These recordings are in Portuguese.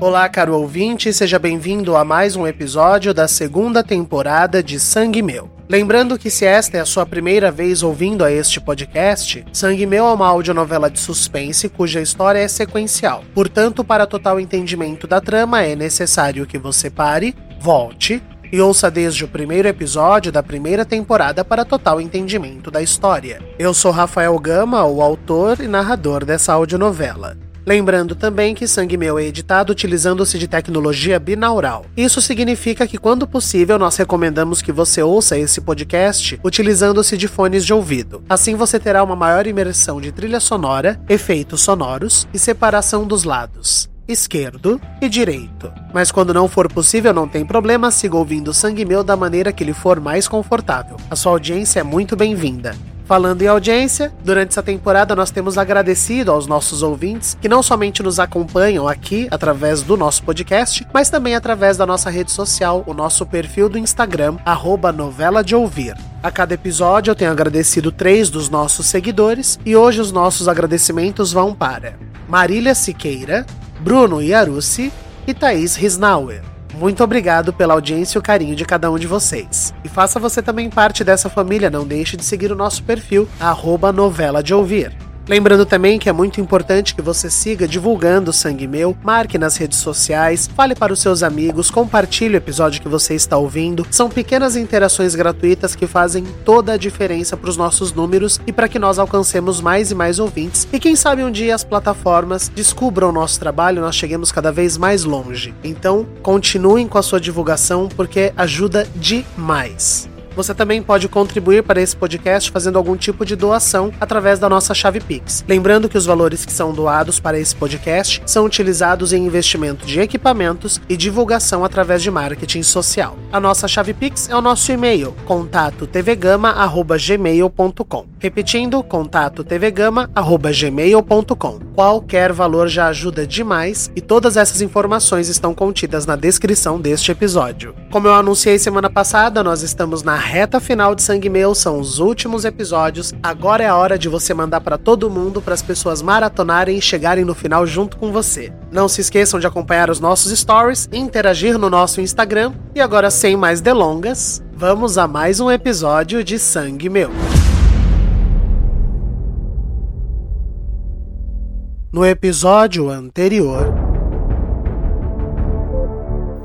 Olá, caro ouvinte, seja bem-vindo a mais um episódio da segunda temporada de Sangue Meu. Lembrando que se esta é a sua primeira vez ouvindo a este podcast, Sangue Meu é uma audionovela de suspense cuja história é sequencial. Portanto, para total entendimento da trama, é necessário que você pare, volte e ouça desde o primeiro episódio da primeira temporada para total entendimento da história. Eu sou Rafael Gama, o autor e narrador dessa audionovela. Lembrando também que Sangue Meu é editado utilizando-se de tecnologia binaural. Isso significa que, quando possível, nós recomendamos que você ouça esse podcast utilizando-se de fones de ouvido. Assim você terá uma maior imersão de trilha sonora, efeitos sonoros e separação dos lados esquerdo e direito. Mas quando não for possível, não tem problema, siga ouvindo Sangue Meu da maneira que lhe for mais confortável. A sua audiência é muito bem-vinda. Falando em audiência, durante essa temporada nós temos agradecido aos nossos ouvintes que não somente nos acompanham aqui através do nosso podcast, mas também através da nossa rede social, o nosso perfil do Instagram, arroba novela de ouvir. A cada episódio eu tenho agradecido três dos nossos seguidores e hoje os nossos agradecimentos vão para Marília Siqueira, Bruno Iarucci e Thaís Risnauer. Muito obrigado pela audiência e o carinho de cada um de vocês. E faça você também parte dessa família, não deixe de seguir o nosso perfil, arroba novela de ouvir. Lembrando também que é muito importante que você siga divulgando o Sangue Meu, marque nas redes sociais, fale para os seus amigos, compartilhe o episódio que você está ouvindo. São pequenas interações gratuitas que fazem toda a diferença para os nossos números e para que nós alcancemos mais e mais ouvintes. E quem sabe um dia as plataformas descubram o nosso trabalho nós cheguemos cada vez mais longe. Então, continuem com a sua divulgação porque ajuda demais. Você também pode contribuir para esse podcast fazendo algum tipo de doação através da nossa chave Pix. Lembrando que os valores que são doados para esse podcast são utilizados em investimento de equipamentos e divulgação através de marketing social. A nossa chave Pix é o nosso e-mail, contato tvgama@gmail.com. Repetindo, contato tvgama@gmail.com. Qualquer valor já ajuda demais e todas essas informações estão contidas na descrição deste episódio. Como eu anunciei semana passada, nós estamos na reta final de Sangue Meu, são os últimos episódios. Agora é a hora de você mandar para todo mundo, para as pessoas maratonarem e chegarem no final junto com você. Não se esqueçam de acompanhar os nossos stories, interagir no nosso Instagram. E agora, sem mais delongas, vamos a mais um episódio de Sangue Meu. No episódio anterior.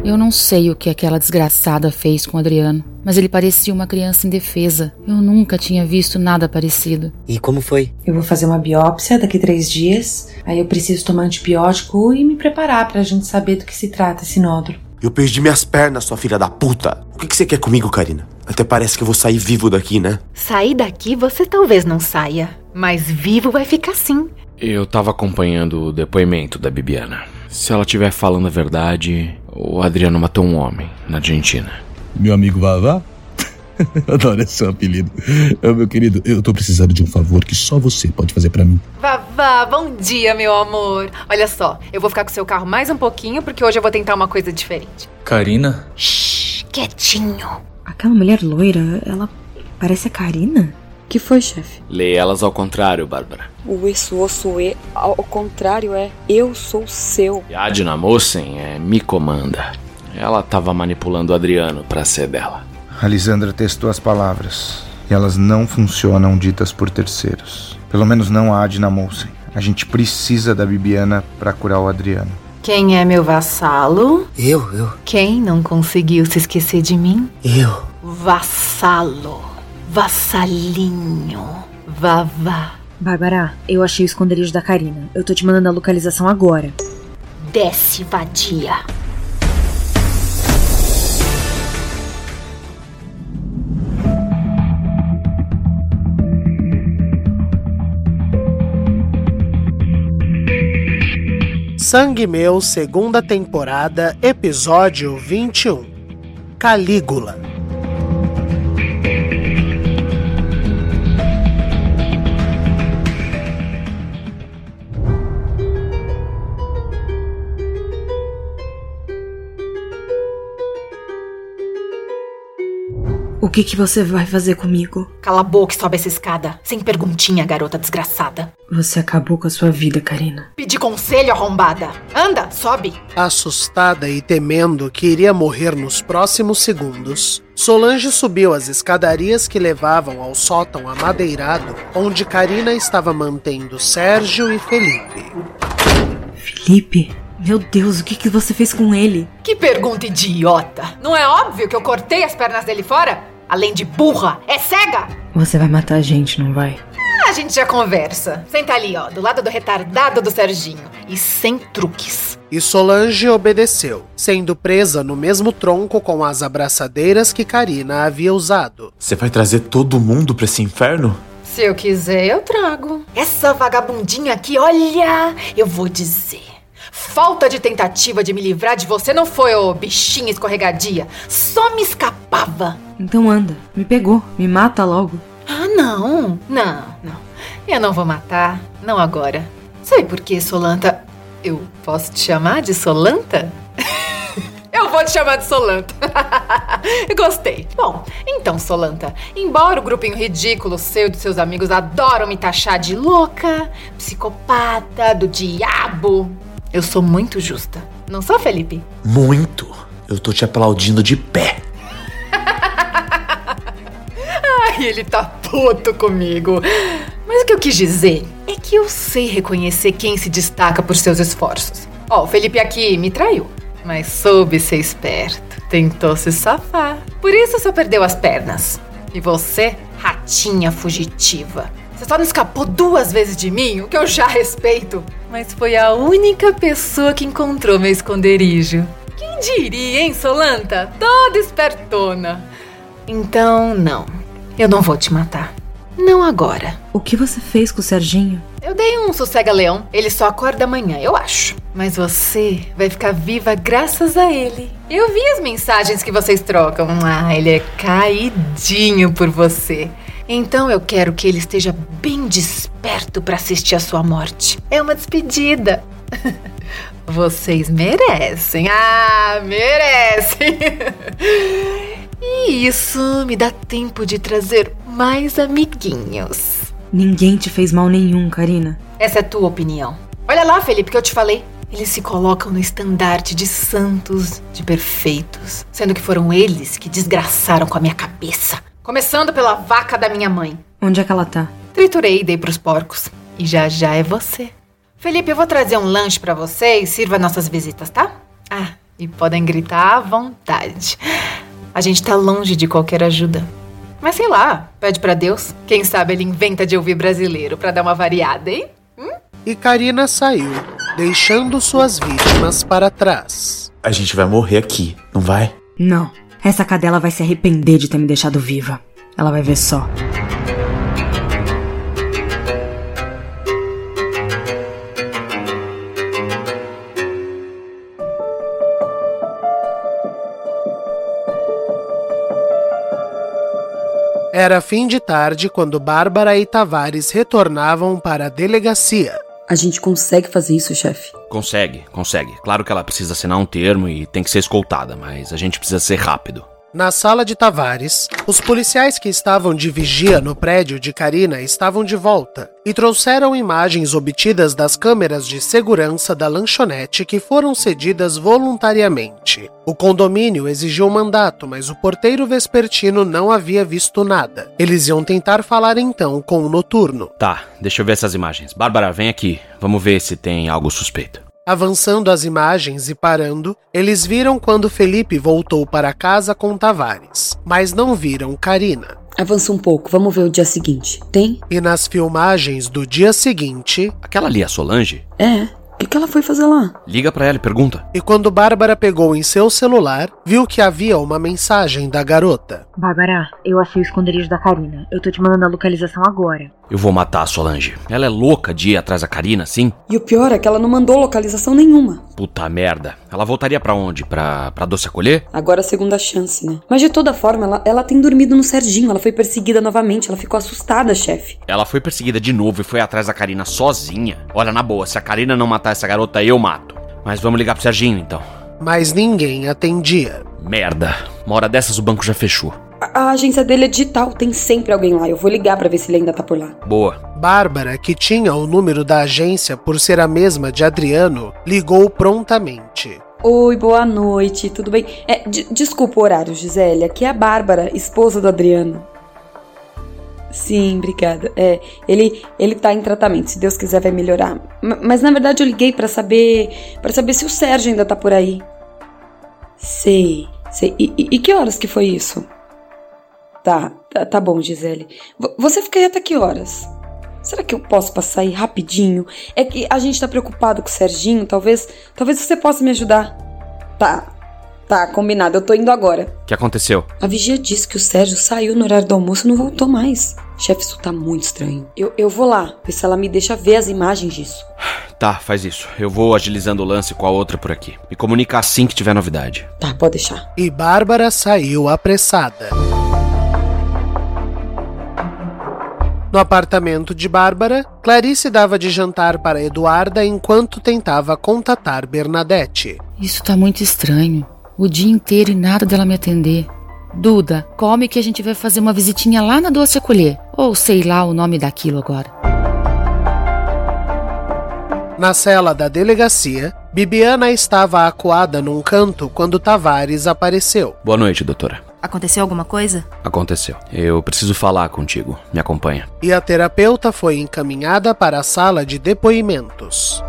Eu não sei o que aquela desgraçada fez com o Adriano, mas ele parecia uma criança indefesa. Eu nunca tinha visto nada parecido. E como foi? Eu vou fazer uma biópsia daqui três dias. Aí eu preciso tomar antibiótico e me preparar pra gente saber do que se trata esse nódulo. Eu perdi minhas pernas, sua filha da puta. O que, que você quer comigo, Karina? Até parece que eu vou sair vivo daqui, né? Sair daqui você talvez não saia, mas vivo vai ficar sim. Eu tava acompanhando o depoimento da Bibiana. Se ela estiver falando a verdade, o Adriano matou um homem na Argentina. Meu amigo Vavá? Adoro esse seu apelido. Meu querido, eu tô precisando de um favor que só você pode fazer pra mim. Vavá, bom dia, meu amor. Olha só, eu vou ficar com seu carro mais um pouquinho porque hoje eu vou tentar uma coisa diferente. Karina? Shhh, quietinho. Aquela mulher loira, ela parece a Karina? que foi, chefe? Lê elas ao contrário, Bárbara. O isso, osso, e, ao contrário é eu sou seu. E a Adina Mossen é me comanda. Ela tava manipulando o Adriano pra ser dela. A Lisandra testou as palavras e elas não funcionam ditas por terceiros. Pelo menos não a Adina Moulsen. A gente precisa da Bibiana para curar o Adriano. Quem é meu vassalo? Eu, eu. Quem não conseguiu se esquecer de mim? Eu. Vassalo. Vassalinho. Vavá. Bárbara, eu achei o esconderijo da Karina. Eu tô te mandando a localização agora. Desce, vadia. Sangue Meu, segunda temporada, episódio 21 Calígula. Que, que você vai fazer comigo? Cala a boca e sobe essa escada. Sem perguntinha, garota desgraçada. Você acabou com a sua vida, Karina. Pedi conselho, arrombada. Anda, sobe. Assustada e temendo que iria morrer nos próximos segundos, Solange subiu as escadarias que levavam ao sótão amadeirado, onde Karina estava mantendo Sérgio e Felipe. Felipe? Meu Deus, o que, que você fez com ele? Que pergunta idiota. Não é óbvio que eu cortei as pernas dele fora? Além de burra, é cega! Você vai matar a gente, não vai? Ah, a gente já conversa. Senta ali, ó, do lado do retardado do Serginho. E sem truques. E Solange obedeceu, sendo presa no mesmo tronco com as abraçadeiras que Karina havia usado. Você vai trazer todo mundo pra esse inferno? Se eu quiser, eu trago. Essa vagabundinha aqui, olha, eu vou dizer. Falta de tentativa de me livrar de você não foi, ô bichinha escorregadia. Só me escapava. Então anda, me pegou, me mata logo. Ah, não, não, não. Eu não vou matar, não agora. Sabe por quê, Solanta? Eu posso te chamar de Solanta? Eu vou te chamar de Solanta. Gostei. Bom, então, Solanta, embora o grupinho ridículo seu e dos seus amigos adoram me taxar de louca, psicopata, do diabo, eu sou muito justa. Não sou, Felipe? Muito. Eu tô te aplaudindo de pé. Ai, ele tá puto comigo. Mas o que eu quis dizer é que eu sei reconhecer quem se destaca por seus esforços. Ó, o Felipe aqui me traiu, mas soube ser esperto. Tentou se safar. Por isso só perdeu as pernas. E você, ratinha fugitiva. Você só não escapou duas vezes de mim, o que eu já respeito. Mas foi a única pessoa que encontrou meu esconderijo. Quem diria, hein, Solanta? Toda espertona. Então, não. Eu não vou te matar. Não agora. O que você fez com o Serginho? Eu dei um sossega-leão. Ele só acorda amanhã, eu acho. Mas você vai ficar viva graças a ele. Eu vi as mensagens que vocês trocam. Ah, ele é caidinho por você. Então eu quero que ele esteja bem desperto para assistir a sua morte. É uma despedida. Vocês merecem. Ah, merecem. E isso me dá tempo de trazer mais amiguinhos. Ninguém te fez mal nenhum, Karina. Essa é tua opinião. Olha lá, Felipe, que eu te falei. Eles se colocam no estandarte de santos, de perfeitos, sendo que foram eles que desgraçaram com a minha cabeça. Começando pela vaca da minha mãe. Onde é que ela tá? Triturei e dei pros porcos. E já já é você. Felipe, eu vou trazer um lanche para você e sirva nossas visitas, tá? Ah, e podem gritar à vontade. A gente tá longe de qualquer ajuda. Mas sei lá, pede para Deus. Quem sabe ele inventa de ouvir brasileiro para dar uma variada, hein? Hum? E Karina saiu, deixando suas vítimas para trás. A gente vai morrer aqui, não vai? Não. Essa cadela vai se arrepender de ter me deixado viva. Ela vai ver só. Era fim de tarde quando Bárbara e Tavares retornavam para a delegacia. A gente consegue fazer isso, chefe? Consegue, consegue. Claro que ela precisa assinar um termo e tem que ser escoltada, mas a gente precisa ser rápido. Na sala de Tavares, os policiais que estavam de vigia no prédio de Karina estavam de volta e trouxeram imagens obtidas das câmeras de segurança da lanchonete que foram cedidas voluntariamente. O condomínio exigiu mandato, mas o porteiro vespertino não havia visto nada. Eles iam tentar falar então com o noturno. Tá, deixa eu ver essas imagens. Bárbara, vem aqui. Vamos ver se tem algo suspeito. Avançando as imagens e parando, eles viram quando Felipe voltou para casa com Tavares, mas não viram Karina. Avança um pouco, vamos ver o dia seguinte. Tem? E nas filmagens do dia seguinte. Aquela ali é a Solange? É. O que, que ela foi fazer lá? Liga para ela e pergunta. E quando Bárbara pegou em seu celular, viu que havia uma mensagem da garota. Bárbara, eu achei o esconderijo da Karina. Eu tô te mandando a localização agora. Eu vou matar a Solange. Ela é louca de ir atrás da Karina, assim? E o pior é que ela não mandou localização nenhuma. Puta merda. Ela voltaria para onde? Pra, pra Doce acolher? Agora a segunda chance, né? Mas de toda forma, ela, ela tem dormido no Serginho. Ela foi perseguida novamente. Ela ficou assustada, chefe. Ela foi perseguida de novo e foi atrás da Karina sozinha. Olha, na boa, se a Karina não matar essa garota, eu mato. Mas vamos ligar pro Serginho, então. Mas ninguém atendia. Merda. Uma hora dessas o banco já fechou. A, agência dele é digital. Tem sempre alguém lá. Eu vou ligar para ver se ele ainda tá por lá. Boa. Bárbara, que tinha o número da agência por ser a mesma de Adriano, ligou prontamente. Oi, boa noite, tudo bem? É, desculpa o horário, Gisele. Aqui é a Bárbara, esposa do Adriano. Sim, obrigada. É, ele ele tá em tratamento, se Deus quiser vai melhorar. M mas na verdade eu liguei para saber para saber se o Sérgio ainda tá por aí. Sei, sei. E, e, e, que horas que foi isso? Tá, tá, tá bom, Gisele. V você fica aí até que horas? Será que eu posso passar aí rapidinho? É que a gente tá preocupado com o Serginho, talvez, talvez você possa me ajudar. Tá, Tá, combinado, eu tô indo agora. O que aconteceu? A vigia disse que o Sérgio saiu no horário do almoço e não voltou mais. Chefe, isso tá muito estranho. Eu, eu vou lá, ver se ela me deixa ver as imagens disso. Tá, faz isso. Eu vou agilizando o lance com a outra por aqui. Me comunica assim que tiver novidade. Tá, pode deixar. E Bárbara saiu apressada. No apartamento de Bárbara, Clarice dava de jantar para Eduarda enquanto tentava contatar Bernadette. Isso tá muito estranho o dia inteiro e nada dela me atender. Duda, come que a gente vai fazer uma visitinha lá na Doce Acolher. Ou sei lá o nome daquilo agora. Na cela da delegacia, Bibiana estava acuada num canto quando Tavares apareceu. Boa noite, doutora. Aconteceu alguma coisa? Aconteceu. Eu preciso falar contigo. Me acompanha. E a terapeuta foi encaminhada para a sala de depoimentos.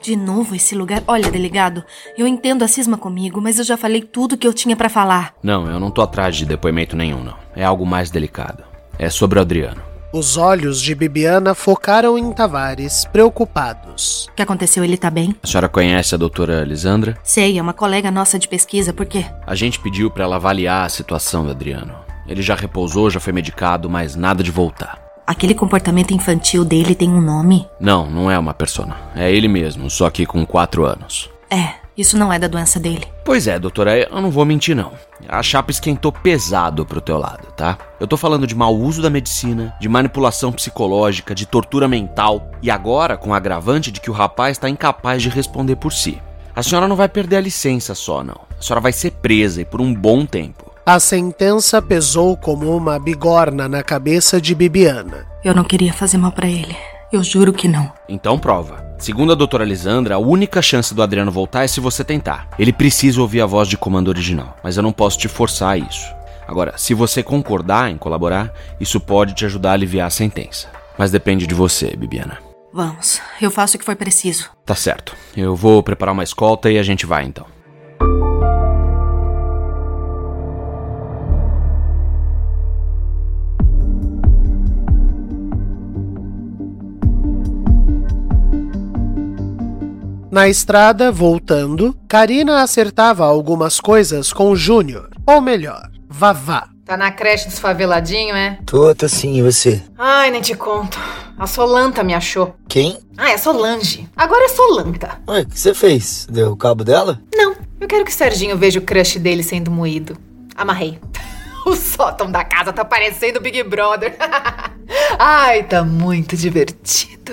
De novo esse lugar. Olha, delegado, eu entendo a cisma comigo, mas eu já falei tudo que eu tinha para falar. Não, eu não tô atrás de depoimento nenhum, não. É algo mais delicado. É sobre o Adriano. Os olhos de Bibiana focaram em Tavares, preocupados. O que aconteceu? Ele tá bem? A senhora conhece a doutora Lisandra? Sei, é uma colega nossa de pesquisa, por quê? A gente pediu para ela avaliar a situação do Adriano. Ele já repousou, já foi medicado, mas nada de voltar. Aquele comportamento infantil dele tem um nome? Não, não é uma persona. É ele mesmo, só que com quatro anos. É, isso não é da doença dele. Pois é, doutora, eu não vou mentir não. A chapa esquentou pesado pro teu lado, tá? Eu tô falando de mau uso da medicina, de manipulação psicológica, de tortura mental e agora com o agravante de que o rapaz tá incapaz de responder por si. A senhora não vai perder a licença só, não. A senhora vai ser presa e por um bom tempo. A sentença pesou como uma bigorna na cabeça de Bibiana. Eu não queria fazer mal para ele. Eu juro que não. Então prova. Segundo a doutora Lisandra, a única chance do Adriano voltar é se você tentar. Ele precisa ouvir a voz de comando original, mas eu não posso te forçar a isso. Agora, se você concordar em colaborar, isso pode te ajudar a aliviar a sentença. Mas depende de você, Bibiana. Vamos, eu faço o que foi preciso. Tá certo. Eu vou preparar uma escolta e a gente vai então. Na estrada, voltando, Karina acertava algumas coisas com Júnior. Ou melhor, Vavá. Tá na creche dos faveladinhos, é? Tô, tô sim, e você? Ai, nem te conto. A Solanta me achou. Quem? Ah, é Solange. Agora é Solanta. Ué, o que você fez? Deu o cabo dela? Não, eu quero que o Serginho veja o crush dele sendo moído. Amarrei. O sótão da casa tá parecendo Big Brother. Ai, tá muito divertido.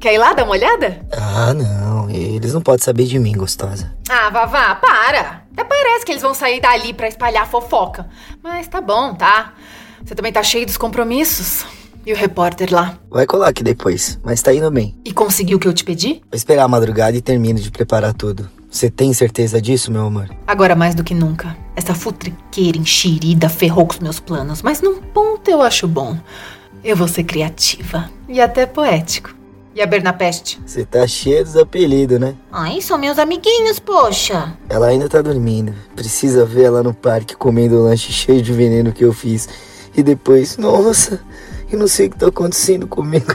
Quer ir lá dar uma olhada? Ah, não. Eles não podem saber de mim, gostosa. Ah, Vavá, para. Até parece que eles vão sair dali para espalhar fofoca. Mas tá bom, tá? Você também tá cheio dos compromissos. E o repórter lá? Vai colar aqui depois, mas tá indo bem. E conseguiu o que eu te pedi? Vou esperar a madrugada e termino de preparar tudo. Você tem certeza disso, meu amor? Agora mais do que nunca. Essa futriqueira enxerida ferrou com os meus planos, mas num ponto eu acho bom. Eu vou ser criativa e até poético. E a Bernapeste? Você tá cheia dos apelidos, né? Ai, são meus amiguinhos, poxa. Ela ainda tá dormindo. Precisa ver ela no parque comendo o lanche cheio de veneno que eu fiz. E depois, nossa, eu não sei o que tá acontecendo comigo.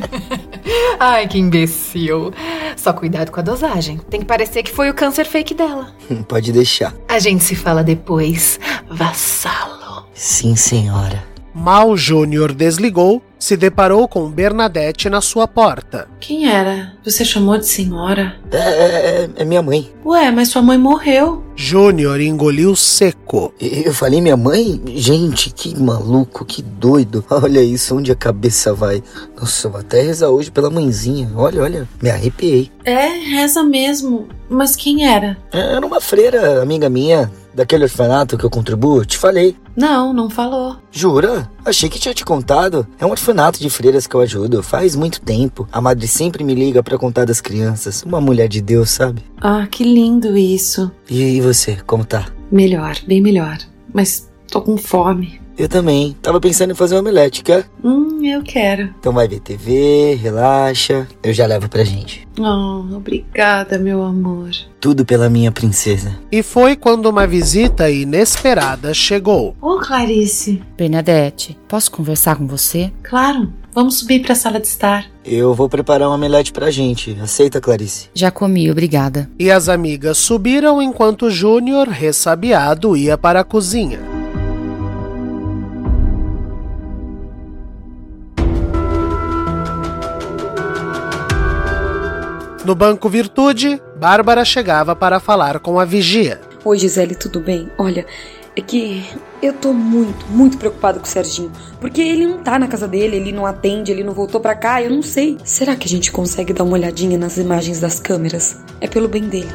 Ai, que imbecil. Só cuidado com a dosagem. Tem que parecer que foi o câncer fake dela. Pode deixar. A gente se fala depois, vassalo. Sim, senhora. Mal Júnior desligou, se deparou com Bernadette na sua porta. Quem era? Você chamou de senhora? É, é, é minha mãe. Ué, mas sua mãe morreu. Júnior engoliu seco. Eu falei minha mãe? Gente, que maluco, que doido. Olha isso, onde a cabeça vai. Nossa, eu vou até rezar hoje pela mãezinha. Olha, olha, me arrepiei. É, reza mesmo. Mas quem era? Era uma freira, amiga minha, daquele orfanato que eu contribuo, te falei. Não, não falou. Jura? Achei que tinha te contado. É um orfanato de freiras que eu ajudo. Faz muito tempo. A madre sempre me liga para contar das crianças. Uma mulher de Deus, sabe? Ah, que lindo isso. E, e você, como tá? Melhor, bem melhor. Mas tô com fome. Eu também. Tava pensando em fazer um omelete, quer? Hum, eu quero. Então vai ver TV, relaxa. Eu já levo pra gente. Oh, obrigada, meu amor. Tudo pela minha princesa. E foi quando uma visita inesperada chegou. Ô, oh, Clarice. Bernadette, posso conversar com você? Claro. Vamos subir pra sala de estar. Eu vou preparar um omelete pra gente. Aceita, Clarice? Já comi, obrigada. E as amigas subiram enquanto Júnior, ressabiado, ia para a cozinha. No banco Virtude, Bárbara chegava para falar com a vigia. Oi, Gisele, tudo bem? Olha, é que eu tô muito, muito preocupada com o Serginho. Porque ele não tá na casa dele, ele não atende, ele não voltou pra cá, eu não sei. Será que a gente consegue dar uma olhadinha nas imagens das câmeras? É pelo bem dele.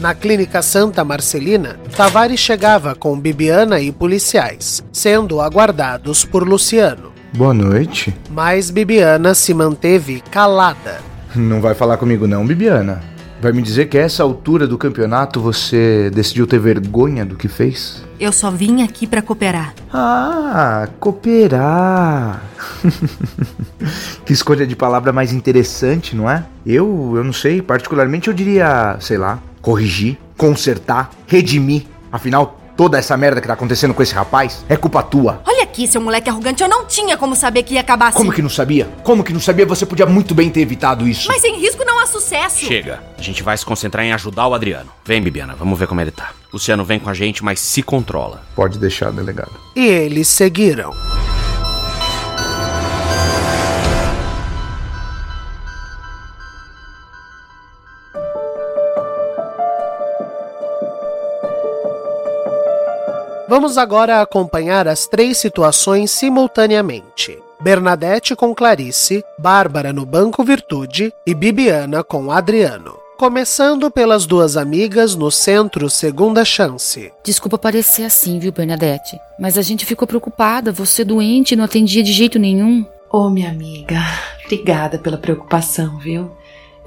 Na clínica Santa Marcelina, Tavares chegava com Bibiana e policiais, sendo aguardados por Luciano. Boa noite. Mas Bibiana se manteve calada. Não vai falar comigo não, Bibiana. Vai me dizer que a essa altura do campeonato você decidiu ter vergonha do que fez? Eu só vim aqui para cooperar. Ah, cooperar. que escolha de palavra mais interessante, não é? Eu, eu não sei, particularmente eu diria, sei lá, corrigir, consertar, redimir. Afinal, toda essa merda que tá acontecendo com esse rapaz é culpa tua. Olha aqui, seu moleque arrogante, eu não tinha como saber que ia acabar assim. Como que não sabia? Como que não sabia? Você podia muito bem ter evitado isso. Mas sem risco não há sucesso. Chega. A gente vai se concentrar em ajudar o Adriano. Vem, Bibiana, vamos ver como ele tá. Luciano vem com a gente, mas se controla. Pode deixar, delegado. E eles seguiram. Vamos agora acompanhar as três situações simultaneamente. Bernadette com Clarice, Bárbara no Banco Virtude e Bibiana com Adriano. Começando pelas duas amigas no centro Segunda Chance. Desculpa parecer assim, viu, Bernadette? Mas a gente ficou preocupada, você doente e não atendia de jeito nenhum. Ô, oh, minha amiga, obrigada pela preocupação, viu?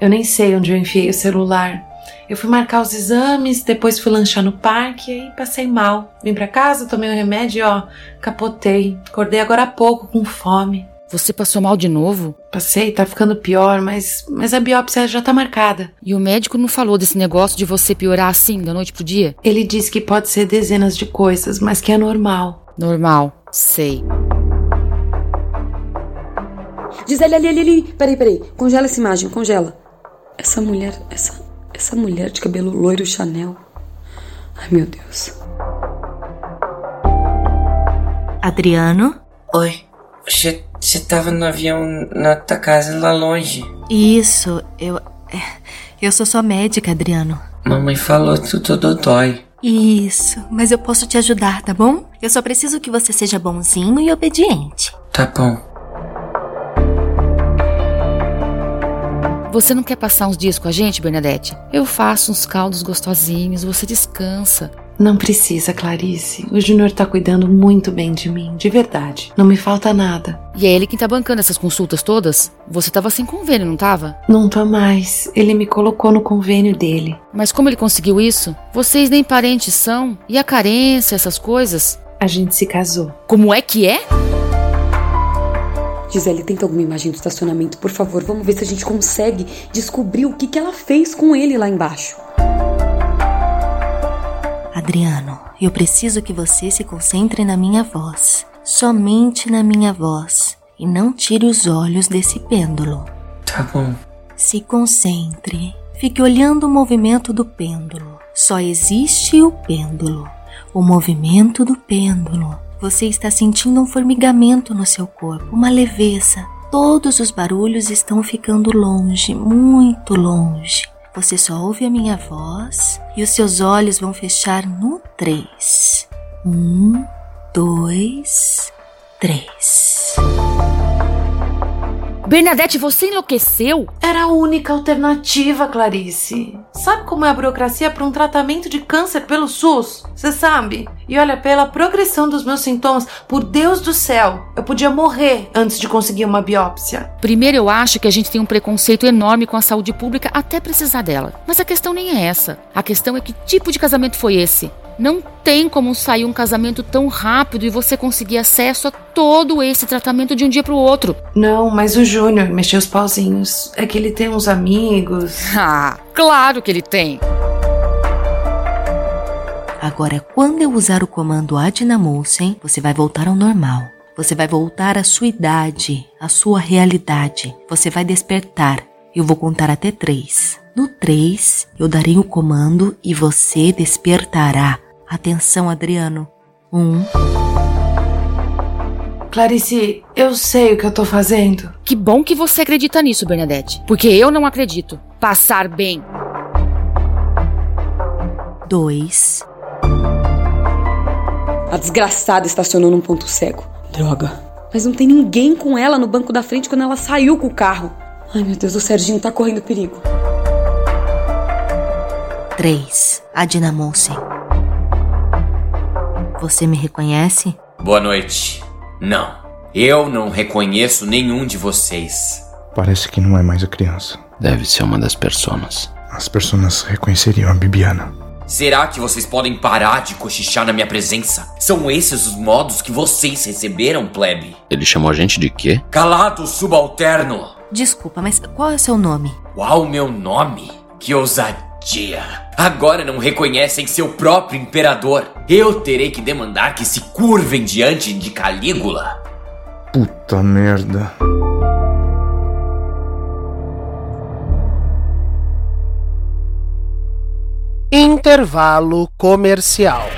Eu nem sei onde eu enfiei o celular. Eu fui marcar os exames, depois fui lanchar no parque e aí passei mal. Vim pra casa, tomei o um remédio e ó, capotei. Acordei agora há pouco com fome. Você passou mal de novo? Passei, tá ficando pior, mas, mas a biópsia já tá marcada. E o médico não falou desse negócio de você piorar assim, da noite pro dia? Ele disse que pode ser dezenas de coisas, mas que é normal. Normal, sei. Gisele, ali, ali, ali. Peraí, peraí. Congela essa imagem, congela. Essa mulher, essa, essa mulher de cabelo loiro Chanel. Ai, meu Deus. Adriano? Oi. Você, tava no avião na tua casa lá longe. Isso, eu. É, eu sou sua médica, Adriano. Mamãe falou que tudo dói. Isso, mas eu posso te ajudar, tá bom? Eu só preciso que você seja bonzinho e obediente. Tá bom. Você não quer passar uns dias com a gente, Bernadette? Eu faço uns caldos gostosinhos, você descansa. Não precisa, Clarice. O Júnior tá cuidando muito bem de mim, de verdade. Não me falta nada. E é ele quem tá bancando essas consultas todas? Você tava sem convênio, não tava? Não tô mais. Ele me colocou no convênio dele. Mas como ele conseguiu isso? Vocês nem parentes são? E a carência, essas coisas? A gente se casou. Como é que é? Gisele, tenta alguma imagem do estacionamento, por favor. Vamos ver se a gente consegue descobrir o que, que ela fez com ele lá embaixo. Adriano, eu preciso que você se concentre na minha voz. Somente na minha voz. E não tire os olhos desse pêndulo. Tá bom. Se concentre. Fique olhando o movimento do pêndulo. Só existe o pêndulo. o movimento do pêndulo. Você está sentindo um formigamento no seu corpo, uma leveza. Todos os barulhos estão ficando longe, muito longe. Você só ouve a minha voz e os seus olhos vão fechar no três. Um, dois, três. Bernadette, você enlouqueceu? Era a única alternativa, Clarice. Sabe como é a burocracia para um tratamento de câncer pelo SUS? Você sabe? E olha, pela progressão dos meus sintomas, por Deus do céu, eu podia morrer antes de conseguir uma biópsia. Primeiro, eu acho que a gente tem um preconceito enorme com a saúde pública até precisar dela. Mas a questão nem é essa. A questão é que tipo de casamento foi esse? Não tem como sair um casamento tão rápido e você conseguir acesso a todo esse tratamento de um dia para o outro. Não, mas o Júnior mexeu os pauzinhos. É que ele tem uns amigos. Ah, claro que ele tem. Agora, quando eu usar o comando Adinamusen, você vai voltar ao normal. Você vai voltar à sua idade, à sua realidade. Você vai despertar. Eu vou contar até três. No três, eu darei o comando e você despertará. Atenção, Adriano. Um. Clarice, eu sei o que eu tô fazendo. Que bom que você acredita nisso, Bernadette. Porque eu não acredito. Passar bem. Dois. A desgraçada estacionou num ponto cego. Droga. Mas não tem ninguém com ela no banco da frente quando ela saiu com o carro. Ai, meu Deus, o Serginho tá correndo perigo. 3. Adina Monsen. Você me reconhece? Boa noite. Não, eu não reconheço nenhum de vocês. Parece que não é mais a criança. Deve ser uma das personas. As personas reconheceriam a Bibiana. Será que vocês podem parar de cochichar na minha presença? São esses os modos que vocês receberam, plebe? Ele chamou a gente de quê? Calado subalterno! Desculpa, mas qual é o seu nome? Qual o meu nome? Que ousadia! Agora não reconhecem seu próprio imperador. Eu terei que demandar que se curvem diante de Calígula. Puta merda. Intervalo comercial.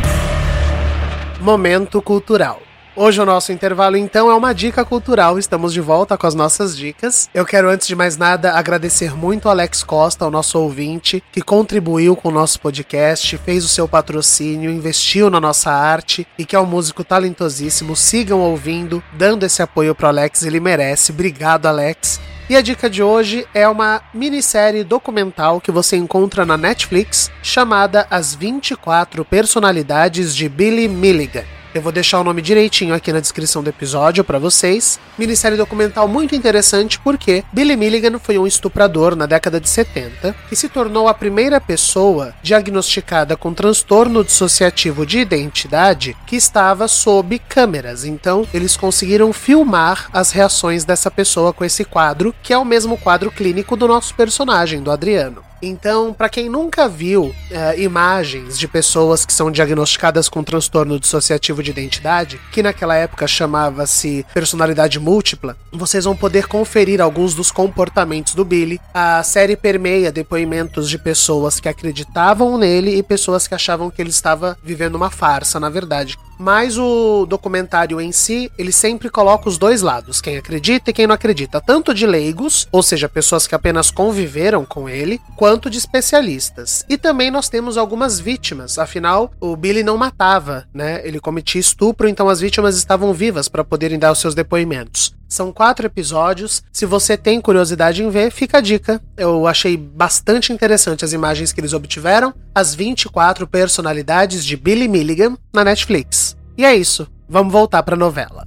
Momento cultural. Hoje o nosso intervalo então é uma dica cultural. Estamos de volta com as nossas dicas. Eu quero antes de mais nada agradecer muito ao Alex Costa, o nosso ouvinte, que contribuiu com o nosso podcast, fez o seu patrocínio, investiu na nossa arte e que é um músico talentosíssimo. Sigam ouvindo, dando esse apoio pro Alex, ele merece. Obrigado, Alex. E a dica de hoje é uma minissérie documental que você encontra na Netflix chamada As 24 Personalidades de Billy Milligan. Eu vou deixar o nome direitinho aqui na descrição do episódio para vocês. Minissérie documental muito interessante porque Billy Milligan foi um estuprador na década de 70 e se tornou a primeira pessoa diagnosticada com transtorno dissociativo de identidade que estava sob câmeras. Então, eles conseguiram filmar as reações dessa pessoa com esse quadro, que é o mesmo quadro clínico do nosso personagem, do Adriano. Então, para quem nunca viu é, imagens de pessoas que são diagnosticadas com transtorno dissociativo de identidade, que naquela época chamava-se personalidade múltipla, vocês vão poder conferir alguns dos comportamentos do Billy. A série permeia depoimentos de pessoas que acreditavam nele e pessoas que achavam que ele estava vivendo uma farsa, na verdade. Mas o documentário em si, ele sempre coloca os dois lados, quem acredita e quem não acredita, tanto de leigos, ou seja, pessoas que apenas conviveram com ele, quanto de especialistas. E também nós temos algumas vítimas, afinal, o Billy não matava, né? Ele cometia estupro, então as vítimas estavam vivas para poderem dar os seus depoimentos. São quatro episódios. Se você tem curiosidade em ver, fica a dica. Eu achei bastante interessante as imagens que eles obtiveram. As 24 personalidades de Billy Milligan na Netflix. E é isso. Vamos voltar para a novela.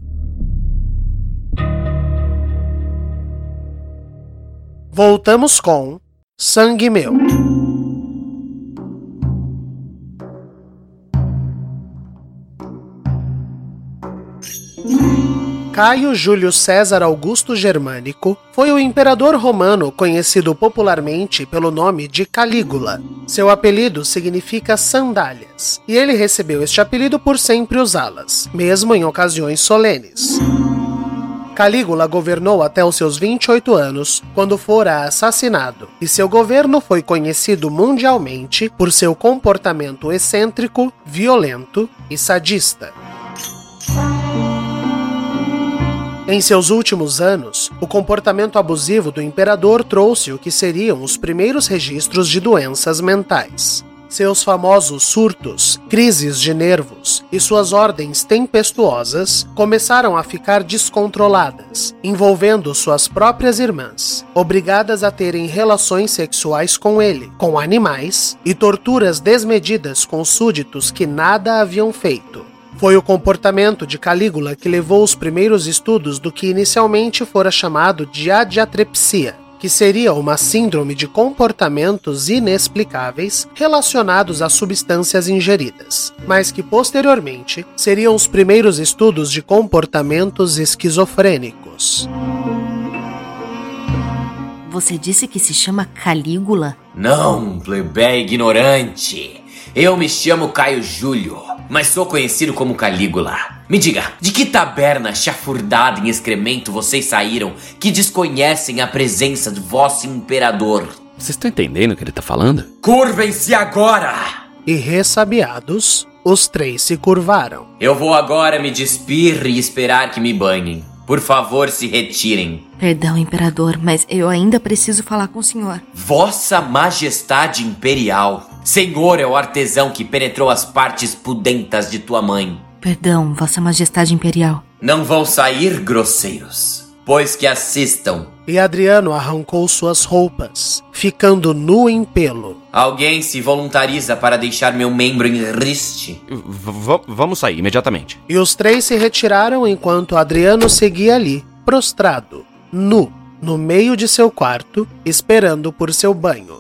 Voltamos com Sangue Meu. Caio Júlio César Augusto Germânico foi o imperador romano conhecido popularmente pelo nome de Calígula. Seu apelido significa sandálias, e ele recebeu este apelido por sempre usá-las, mesmo em ocasiões solenes. Calígula governou até os seus 28 anos, quando fora assassinado, e seu governo foi conhecido mundialmente por seu comportamento excêntrico, violento e sadista. Em seus últimos anos, o comportamento abusivo do imperador trouxe o que seriam os primeiros registros de doenças mentais. Seus famosos surtos, crises de nervos e suas ordens tempestuosas começaram a ficar descontroladas, envolvendo suas próprias irmãs, obrigadas a terem relações sexuais com ele, com animais e torturas desmedidas com súditos que nada haviam feito. Foi o comportamento de Calígula que levou os primeiros estudos do que inicialmente fora chamado de adiatrepsia, que seria uma síndrome de comportamentos inexplicáveis relacionados a substâncias ingeridas, mas que posteriormente seriam os primeiros estudos de comportamentos esquizofrênicos. Você disse que se chama Calígula? Não, plebeia ignorante. Eu me chamo Caio Júlio, mas sou conhecido como Calígula. Me diga, de que taberna chafurdada em excremento vocês saíram que desconhecem a presença de vosso imperador? Vocês estão entendendo o que ele tá falando? Curvem-se agora! E ressabiados, os três se curvaram. Eu vou agora me despir e esperar que me banhem. Por favor, se retirem. Perdão, imperador, mas eu ainda preciso falar com o senhor. Vossa Majestade Imperial. Senhor é o artesão que penetrou as partes pudentas de tua mãe. Perdão, Vossa Majestade Imperial. Não vão sair, grosseiros, pois que assistam. E Adriano arrancou suas roupas, ficando nu em pelo. Alguém se voluntariza para deixar meu membro em riste? V vamos sair imediatamente. E os três se retiraram enquanto Adriano seguia ali, prostrado, nu, no meio de seu quarto, esperando por seu banho.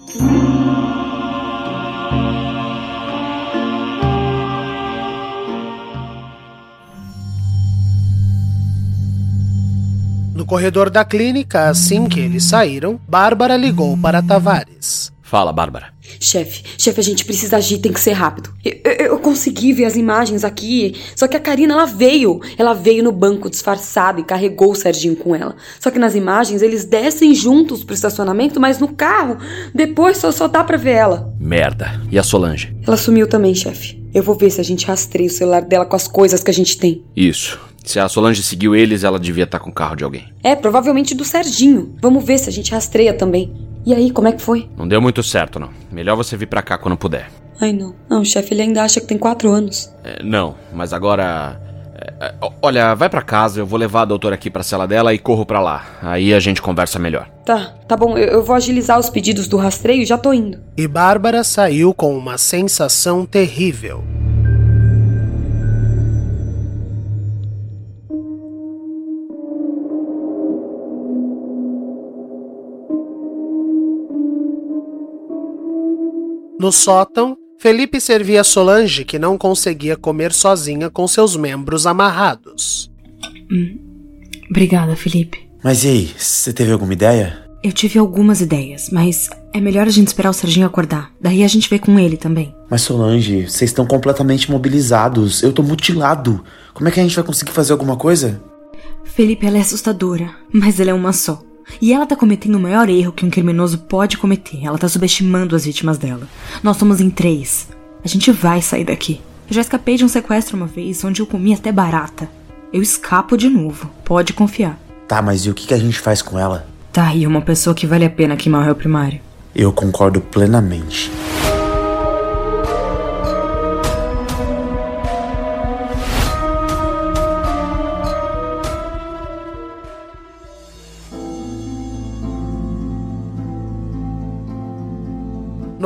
Corredor da clínica, assim que eles saíram, Bárbara ligou para Tavares. Fala, Bárbara. Chefe, chefe, a gente precisa agir, tem que ser rápido. Eu, eu, eu, consegui ver as imagens aqui, só que a Karina, ela veio. Ela veio no banco disfarçada e carregou o Serginho com ela. Só que nas imagens eles descem juntos pro estacionamento, mas no carro, depois só, só dá pra ver ela. Merda. E a Solange? Ela sumiu também, chefe. Eu vou ver se a gente rastreia o celular dela com as coisas que a gente tem. Isso. Se a Solange seguiu eles, ela devia estar com o carro de alguém. É, provavelmente do Serginho. Vamos ver se a gente rastreia também. E aí, como é que foi? Não deu muito certo, não. Melhor você vir pra cá quando puder. Ai, não. Não, chefe, ele ainda acha que tem quatro anos. É, não, mas agora. É, olha, vai pra casa, eu vou levar a doutora aqui pra cela dela e corro pra lá. Aí a gente conversa melhor. Tá, tá bom, eu, eu vou agilizar os pedidos do rastreio e já tô indo. E Bárbara saiu com uma sensação terrível. No sótão, Felipe servia Solange, que não conseguia comer sozinha com seus membros amarrados. Hum. Obrigada, Felipe. Mas e aí, você teve alguma ideia? Eu tive algumas ideias, mas é melhor a gente esperar o Serginho acordar. Daí a gente vê com ele também. Mas Solange, vocês estão completamente mobilizados. Eu tô mutilado. Como é que a gente vai conseguir fazer alguma coisa? Felipe, ela é assustadora, mas ela é uma só. E ela tá cometendo o maior erro que um criminoso pode cometer. Ela tá subestimando as vítimas dela. Nós somos em três. A gente vai sair daqui. Eu já escapei de um sequestro uma vez, onde eu comi até barata. Eu escapo de novo. Pode confiar. Tá, mas e o que a gente faz com ela? Tá aí uma pessoa que vale a pena queimar o réu primário. Eu concordo plenamente.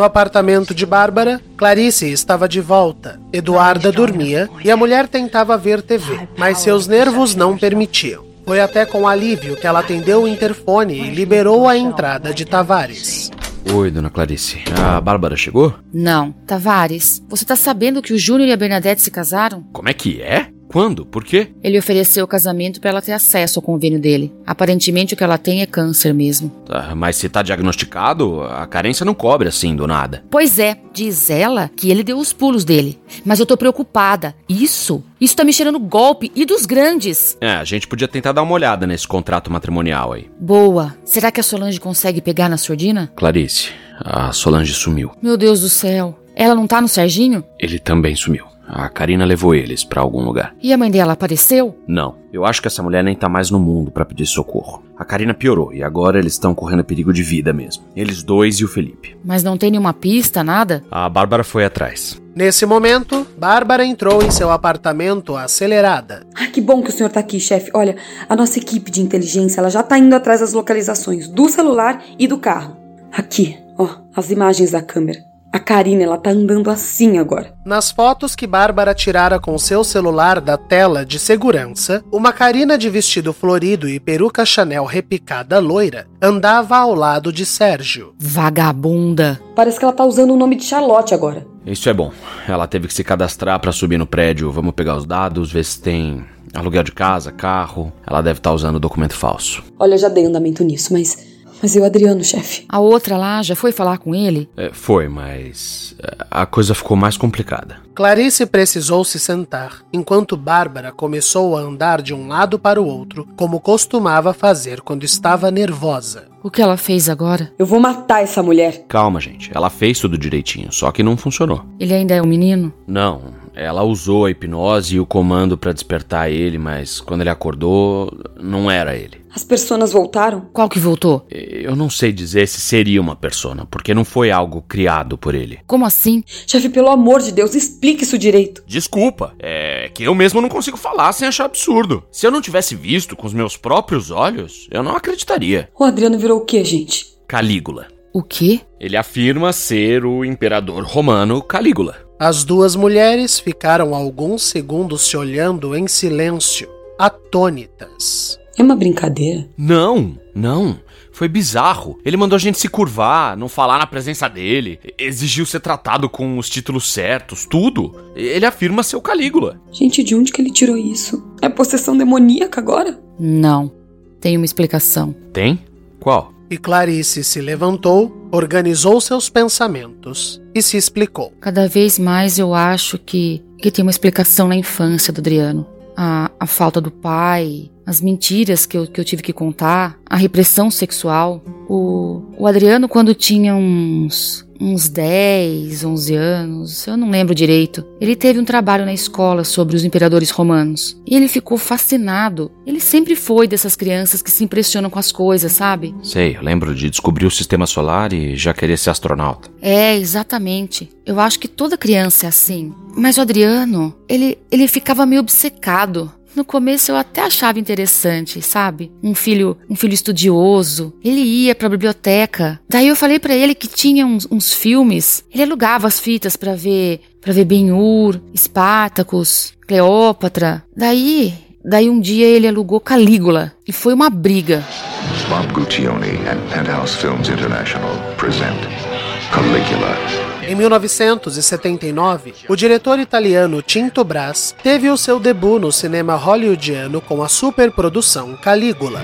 No apartamento de Bárbara, Clarice estava de volta. Eduarda dormia e a mulher tentava ver TV, mas seus nervos não permitiam. Foi até com alívio que ela atendeu o interfone e liberou a entrada de Tavares. Oi, dona Clarice. A Bárbara chegou? Não. Tavares, você tá sabendo que o Júnior e a Bernadette se casaram? Como é que é? Quando? Por quê? Ele ofereceu o casamento para ela ter acesso ao convênio dele. Aparentemente o que ela tem é câncer mesmo. Ah, mas se tá diagnosticado, a carência não cobre assim do nada. Pois é, diz ela que ele deu os pulos dele. Mas eu tô preocupada. Isso, isso tá me cheirando golpe e dos grandes. É, a gente podia tentar dar uma olhada nesse contrato matrimonial aí. Boa. Será que a Solange consegue pegar na sordina? Clarice, a Solange sumiu. Meu Deus do céu. Ela não tá no Serginho? Ele também sumiu. A Karina levou eles pra algum lugar. E a mãe dela apareceu? Não. Eu acho que essa mulher nem tá mais no mundo pra pedir socorro. A Karina piorou e agora eles estão correndo perigo de vida mesmo. Eles dois e o Felipe. Mas não tem nenhuma pista, nada? A Bárbara foi atrás. Nesse momento, Bárbara entrou em seu apartamento acelerada. Ah, que bom que o senhor tá aqui, chefe. Olha, a nossa equipe de inteligência, ela já tá indo atrás das localizações do celular e do carro. Aqui, ó, as imagens da câmera. A Karina, ela tá andando assim agora. Nas fotos que Bárbara tirara com seu celular da tela de segurança, uma Karina de vestido florido e peruca Chanel repicada loira andava ao lado de Sérgio. Vagabunda. Parece que ela tá usando o nome de Charlotte agora. Isso é bom. Ela teve que se cadastrar pra subir no prédio. Vamos pegar os dados, ver se tem aluguel de casa, carro. Ela deve estar usando documento falso. Olha, já dei andamento nisso, mas. Mas eu, Adriano, chefe. A outra lá já foi falar com ele? É, foi, mas é, a coisa ficou mais complicada. Clarice precisou se sentar, enquanto Bárbara começou a andar de um lado para o outro, como costumava fazer quando estava nervosa. O que ela fez agora? Eu vou matar essa mulher. Calma, gente. Ela fez tudo direitinho, só que não funcionou. Ele ainda é um menino? Não. Ela usou a hipnose e o comando pra despertar ele, mas quando ele acordou, não era ele. As personas voltaram? Qual que voltou? Eu não sei dizer se seria uma persona, porque não foi algo criado por ele. Como assim? Chefe, pelo amor de Deus, explique isso direito. Desculpa, é que eu mesmo não consigo falar sem achar absurdo. Se eu não tivesse visto com os meus próprios olhos, eu não acreditaria. O Adriano virou o quê, gente? Calígula. O quê? Ele afirma ser o imperador romano Calígula. As duas mulheres ficaram alguns segundos se olhando em silêncio, atônitas. É uma brincadeira? Não, não. Foi bizarro. Ele mandou a gente se curvar, não falar na presença dele, exigiu ser tratado com os títulos certos, tudo. Ele afirma ser o Calígula. Gente, de onde que ele tirou isso? É possessão demoníaca agora? Não. Tem uma explicação. Tem? Qual? E Clarice se levantou, organizou seus pensamentos e se explicou. Cada vez mais eu acho que, que tem uma explicação na infância do Adriano. A, a falta do pai, as mentiras que eu, que eu tive que contar, a repressão sexual. O, o Adriano, quando tinha uns, uns 10, 11 anos, eu não lembro direito, ele teve um trabalho na escola sobre os imperadores romanos. E ele ficou fascinado. Ele sempre foi dessas crianças que se impressionam com as coisas, sabe? Sei, eu lembro de descobrir o sistema solar e já querer ser astronauta. É, exatamente. Eu acho que toda criança é assim. Mas o Adriano, ele, ele ficava meio obcecado. No começo eu até achava interessante, sabe? Um filho, um filho estudioso. Ele ia pra biblioteca. Daí eu falei para ele que tinha uns, uns, filmes. Ele alugava as fitas para ver, para ver Ben-Hur, Espartacus, Cleópatra. Daí, daí um dia ele alugou Calígula e foi uma briga. Bob Guccione and Penthouse Films International present Caligula. Em 1979, o diretor italiano Tinto Brass teve o seu debut no cinema hollywoodiano com a superprodução Calígula.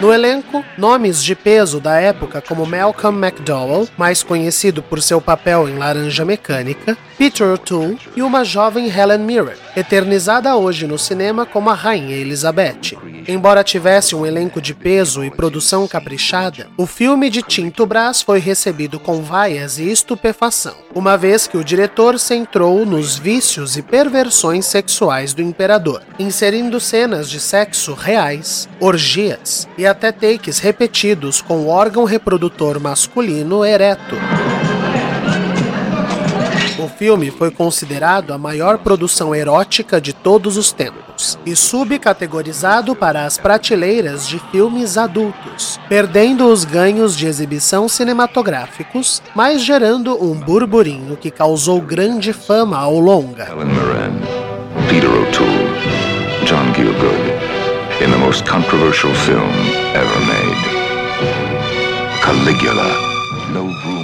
No elenco, nomes de peso da época como Malcolm McDowell, mais conhecido por seu papel em Laranja Mecânica, Peter O'Toole e uma jovem Helen Mirren, eternizada hoje no cinema como a Rainha Elizabeth. Embora tivesse um elenco de peso e produção caprichada, o filme de Tinto Brás foi recebido com vaias e estupefação, uma vez que o diretor centrou nos vícios e perversões sexuais do imperador, inserindo cenas de sexo reais, orgias e até takes repetidos com o órgão reprodutor masculino ereto. O filme foi considerado a maior produção erótica de todos os tempos e subcategorizado para as prateleiras de filmes adultos, perdendo os ganhos de exibição cinematográficos, mas gerando um burburinho que causou grande fama ao longa. Helen Mirren, Peter O'Toole, John Gielgud, in the most controversial film ever made. Caligula. No rumor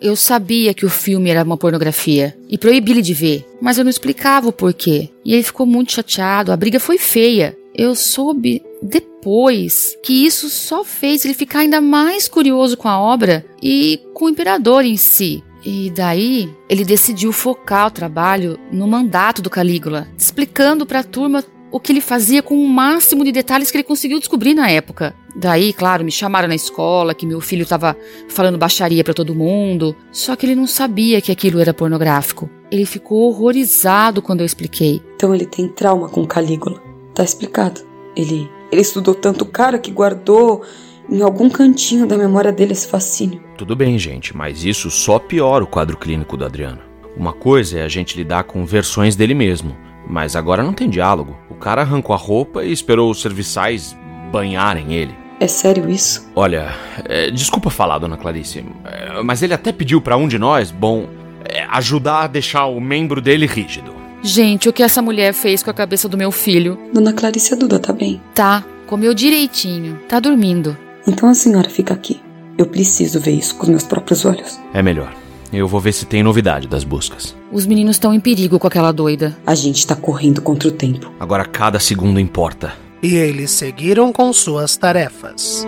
Eu sabia que o filme era uma pornografia e proibi ele de ver, mas eu não explicava o porquê. E ele ficou muito chateado, a briga foi feia. Eu soube depois que isso só fez ele ficar ainda mais curioso com a obra e com o imperador em si. E daí ele decidiu focar o trabalho no mandato do Calígula, explicando para a turma o que ele fazia com o máximo de detalhes que ele conseguiu descobrir na época. Daí, claro, me chamaram na escola que meu filho estava falando baixaria para todo mundo, só que ele não sabia que aquilo era pornográfico. Ele ficou horrorizado quando eu expliquei. Então ele tem trauma com Calígula. Tá explicado. Ele, ele estudou tanto cara que guardou em algum cantinho da memória dele esse fascínio. Tudo bem, gente, mas isso só piora o quadro clínico do Adriano. Uma coisa é a gente lidar com versões dele mesmo, mas agora não tem diálogo. O cara arrancou a roupa e esperou os serviçais banharem ele. É sério isso? Olha, é, desculpa falar, dona Clarice, é, mas ele até pediu para um de nós, bom, é, ajudar a deixar o membro dele rígido. Gente, o que essa mulher fez com a cabeça do meu filho? Dona Clarice Duda tá bem? Tá, comeu direitinho, tá dormindo. Então a senhora fica aqui. Eu preciso ver isso com os meus próprios olhos. É melhor. Eu vou ver se tem novidade das buscas. Os meninos estão em perigo com aquela doida. A gente tá correndo contra o tempo. Agora cada segundo importa. E eles seguiram com suas tarefas.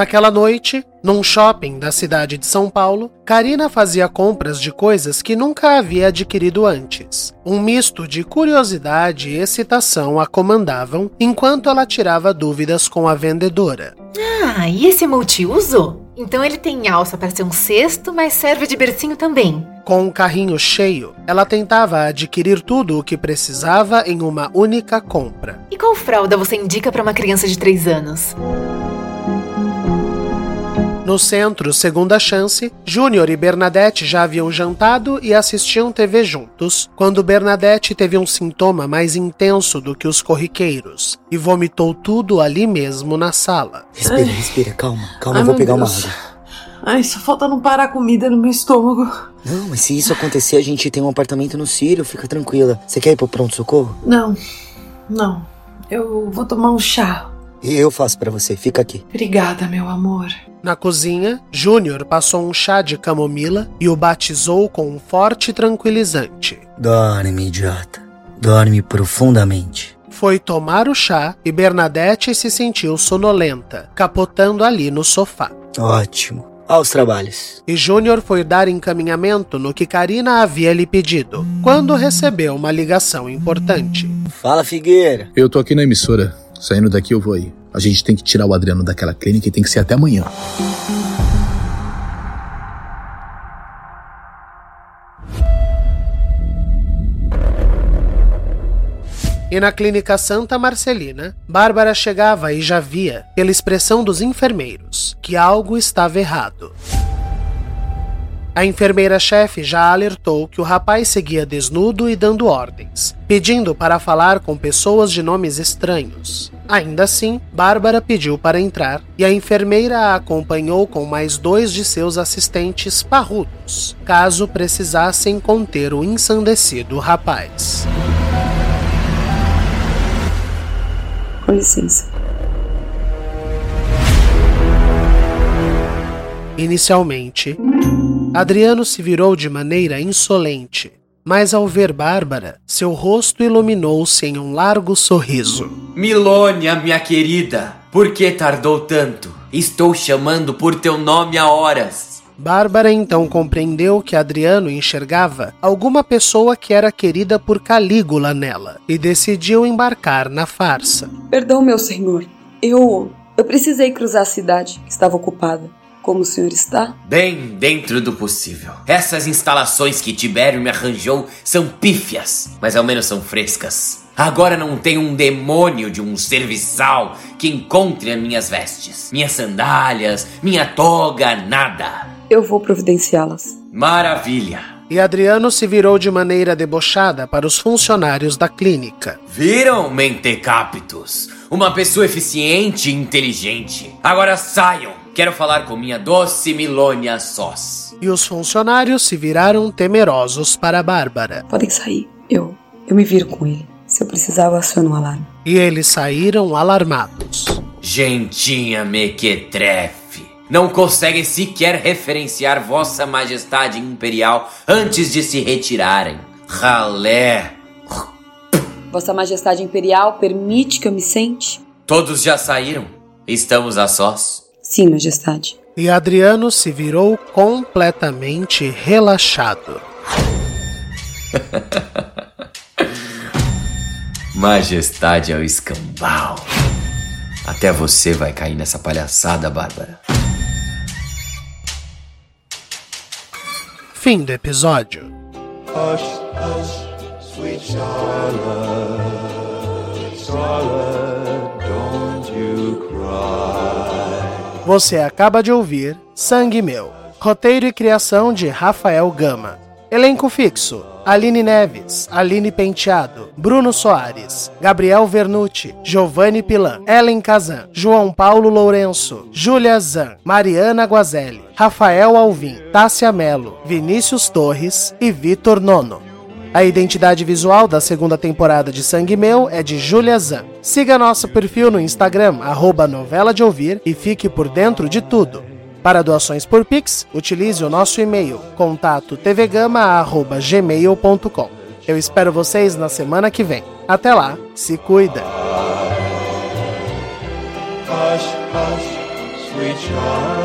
Naquela noite, num shopping da cidade de São Paulo, Karina fazia compras de coisas que nunca havia adquirido antes. Um misto de curiosidade e excitação a comandavam enquanto ela tirava dúvidas com a vendedora. Ah, e esse multiuso? Então ele tem alça para ser um cesto, mas serve de bercinho também. Com um carrinho cheio, ela tentava adquirir tudo o que precisava em uma única compra. E qual fralda você indica para uma criança de 3 anos? No centro, segunda chance, Júnior e Bernadette já haviam jantado e assistiam TV juntos, quando Bernadette teve um sintoma mais intenso do que os corriqueiros e vomitou tudo ali mesmo na sala. Respira, respira, calma, calma, Ai, eu vou pegar Deus. uma água. Ai, só falta não parar a comida no meu estômago. Não, mas se isso acontecer, a gente tem um apartamento no Sírio, fica tranquila. Você quer ir pro pronto-socorro? Não, não. Eu vou tomar um chá. E eu faço para você, fica aqui. Obrigada, meu amor. Na cozinha, Júnior passou um chá de camomila e o batizou com um forte tranquilizante. Dorme, idiota. Dorme profundamente. Foi tomar o chá e Bernadette se sentiu sonolenta, capotando ali no sofá. Ótimo. Aos trabalhos. E Júnior foi dar encaminhamento no que Karina havia lhe pedido, quando recebeu uma ligação importante. Fala, Figueira. Eu tô aqui na emissora. Saindo daqui eu vou aí. A gente tem que tirar o Adriano daquela clínica e tem que ser até amanhã. E na clínica Santa Marcelina, Bárbara chegava e já via, pela expressão dos enfermeiros, que algo estava errado. A enfermeira-chefe já alertou que o rapaz seguia desnudo e dando ordens, pedindo para falar com pessoas de nomes estranhos. Ainda assim, Bárbara pediu para entrar e a enfermeira a acompanhou com mais dois de seus assistentes parrudos, caso precisassem conter o ensandecido rapaz. Com licença. Inicialmente, Adriano se virou de maneira insolente, mas ao ver Bárbara, seu rosto iluminou-se em um largo sorriso. Milônia, minha querida, por que tardou tanto? Estou chamando por teu nome há horas. Bárbara então compreendeu que Adriano enxergava alguma pessoa que era querida por Calígula nela e decidiu embarcar na farsa. Perdão, meu senhor. Eu. Eu precisei cruzar a cidade, que estava ocupada. Como o senhor está? Bem dentro do possível. Essas instalações que Tibério me arranjou são pífias, mas ao menos são frescas. Agora não tem um demônio de um serviçal que encontre as minhas vestes, minhas sandálias, minha toga, nada. Eu vou providenciá-las. Maravilha. E Adriano se virou de maneira debochada para os funcionários da clínica. Viram, mentecaptos? Uma pessoa eficiente e inteligente. Agora saiam Quero falar com minha doce Milônia Sós. E os funcionários se viraram temerosos para Bárbara. Podem sair. Eu. Eu me viro com ele. Se eu precisar, eu aciono o alarme. E eles saíram alarmados. Gentinha mequetrefe. Não conseguem sequer referenciar Vossa Majestade Imperial antes de se retirarem. Ralé. Vossa Majestade Imperial permite que eu me sente? Todos já saíram? Estamos a sós? Sim, Majestade. E Adriano se virou completamente relaxado. Majestade ao escambau. Até você vai cair nessa palhaçada, Bárbara. Fim do episódio. Hush, hush, sweet Charlotte, Charlotte, Você acaba de ouvir Sangue Meu. Roteiro e criação de Rafael Gama. Elenco fixo: Aline Neves, Aline Penteado, Bruno Soares, Gabriel Vernucci, Giovanni Pilan, Ellen Kazan, João Paulo Lourenço, Júlia Zan, Mariana Guazelli, Rafael Alvim, Tássia Melo, Vinícius Torres e Vitor Nono. A identidade visual da segunda temporada de Sangue Meu é de Julia Zan. Siga nosso perfil no Instagram, arroba novela de ouvir, e fique por dentro de tudo. Para doações por Pix, utilize o nosso e-mail contato tvgama@gmail.com. Eu espero vocês na semana que vem. Até lá, se cuida. Hush, hush, sweet child.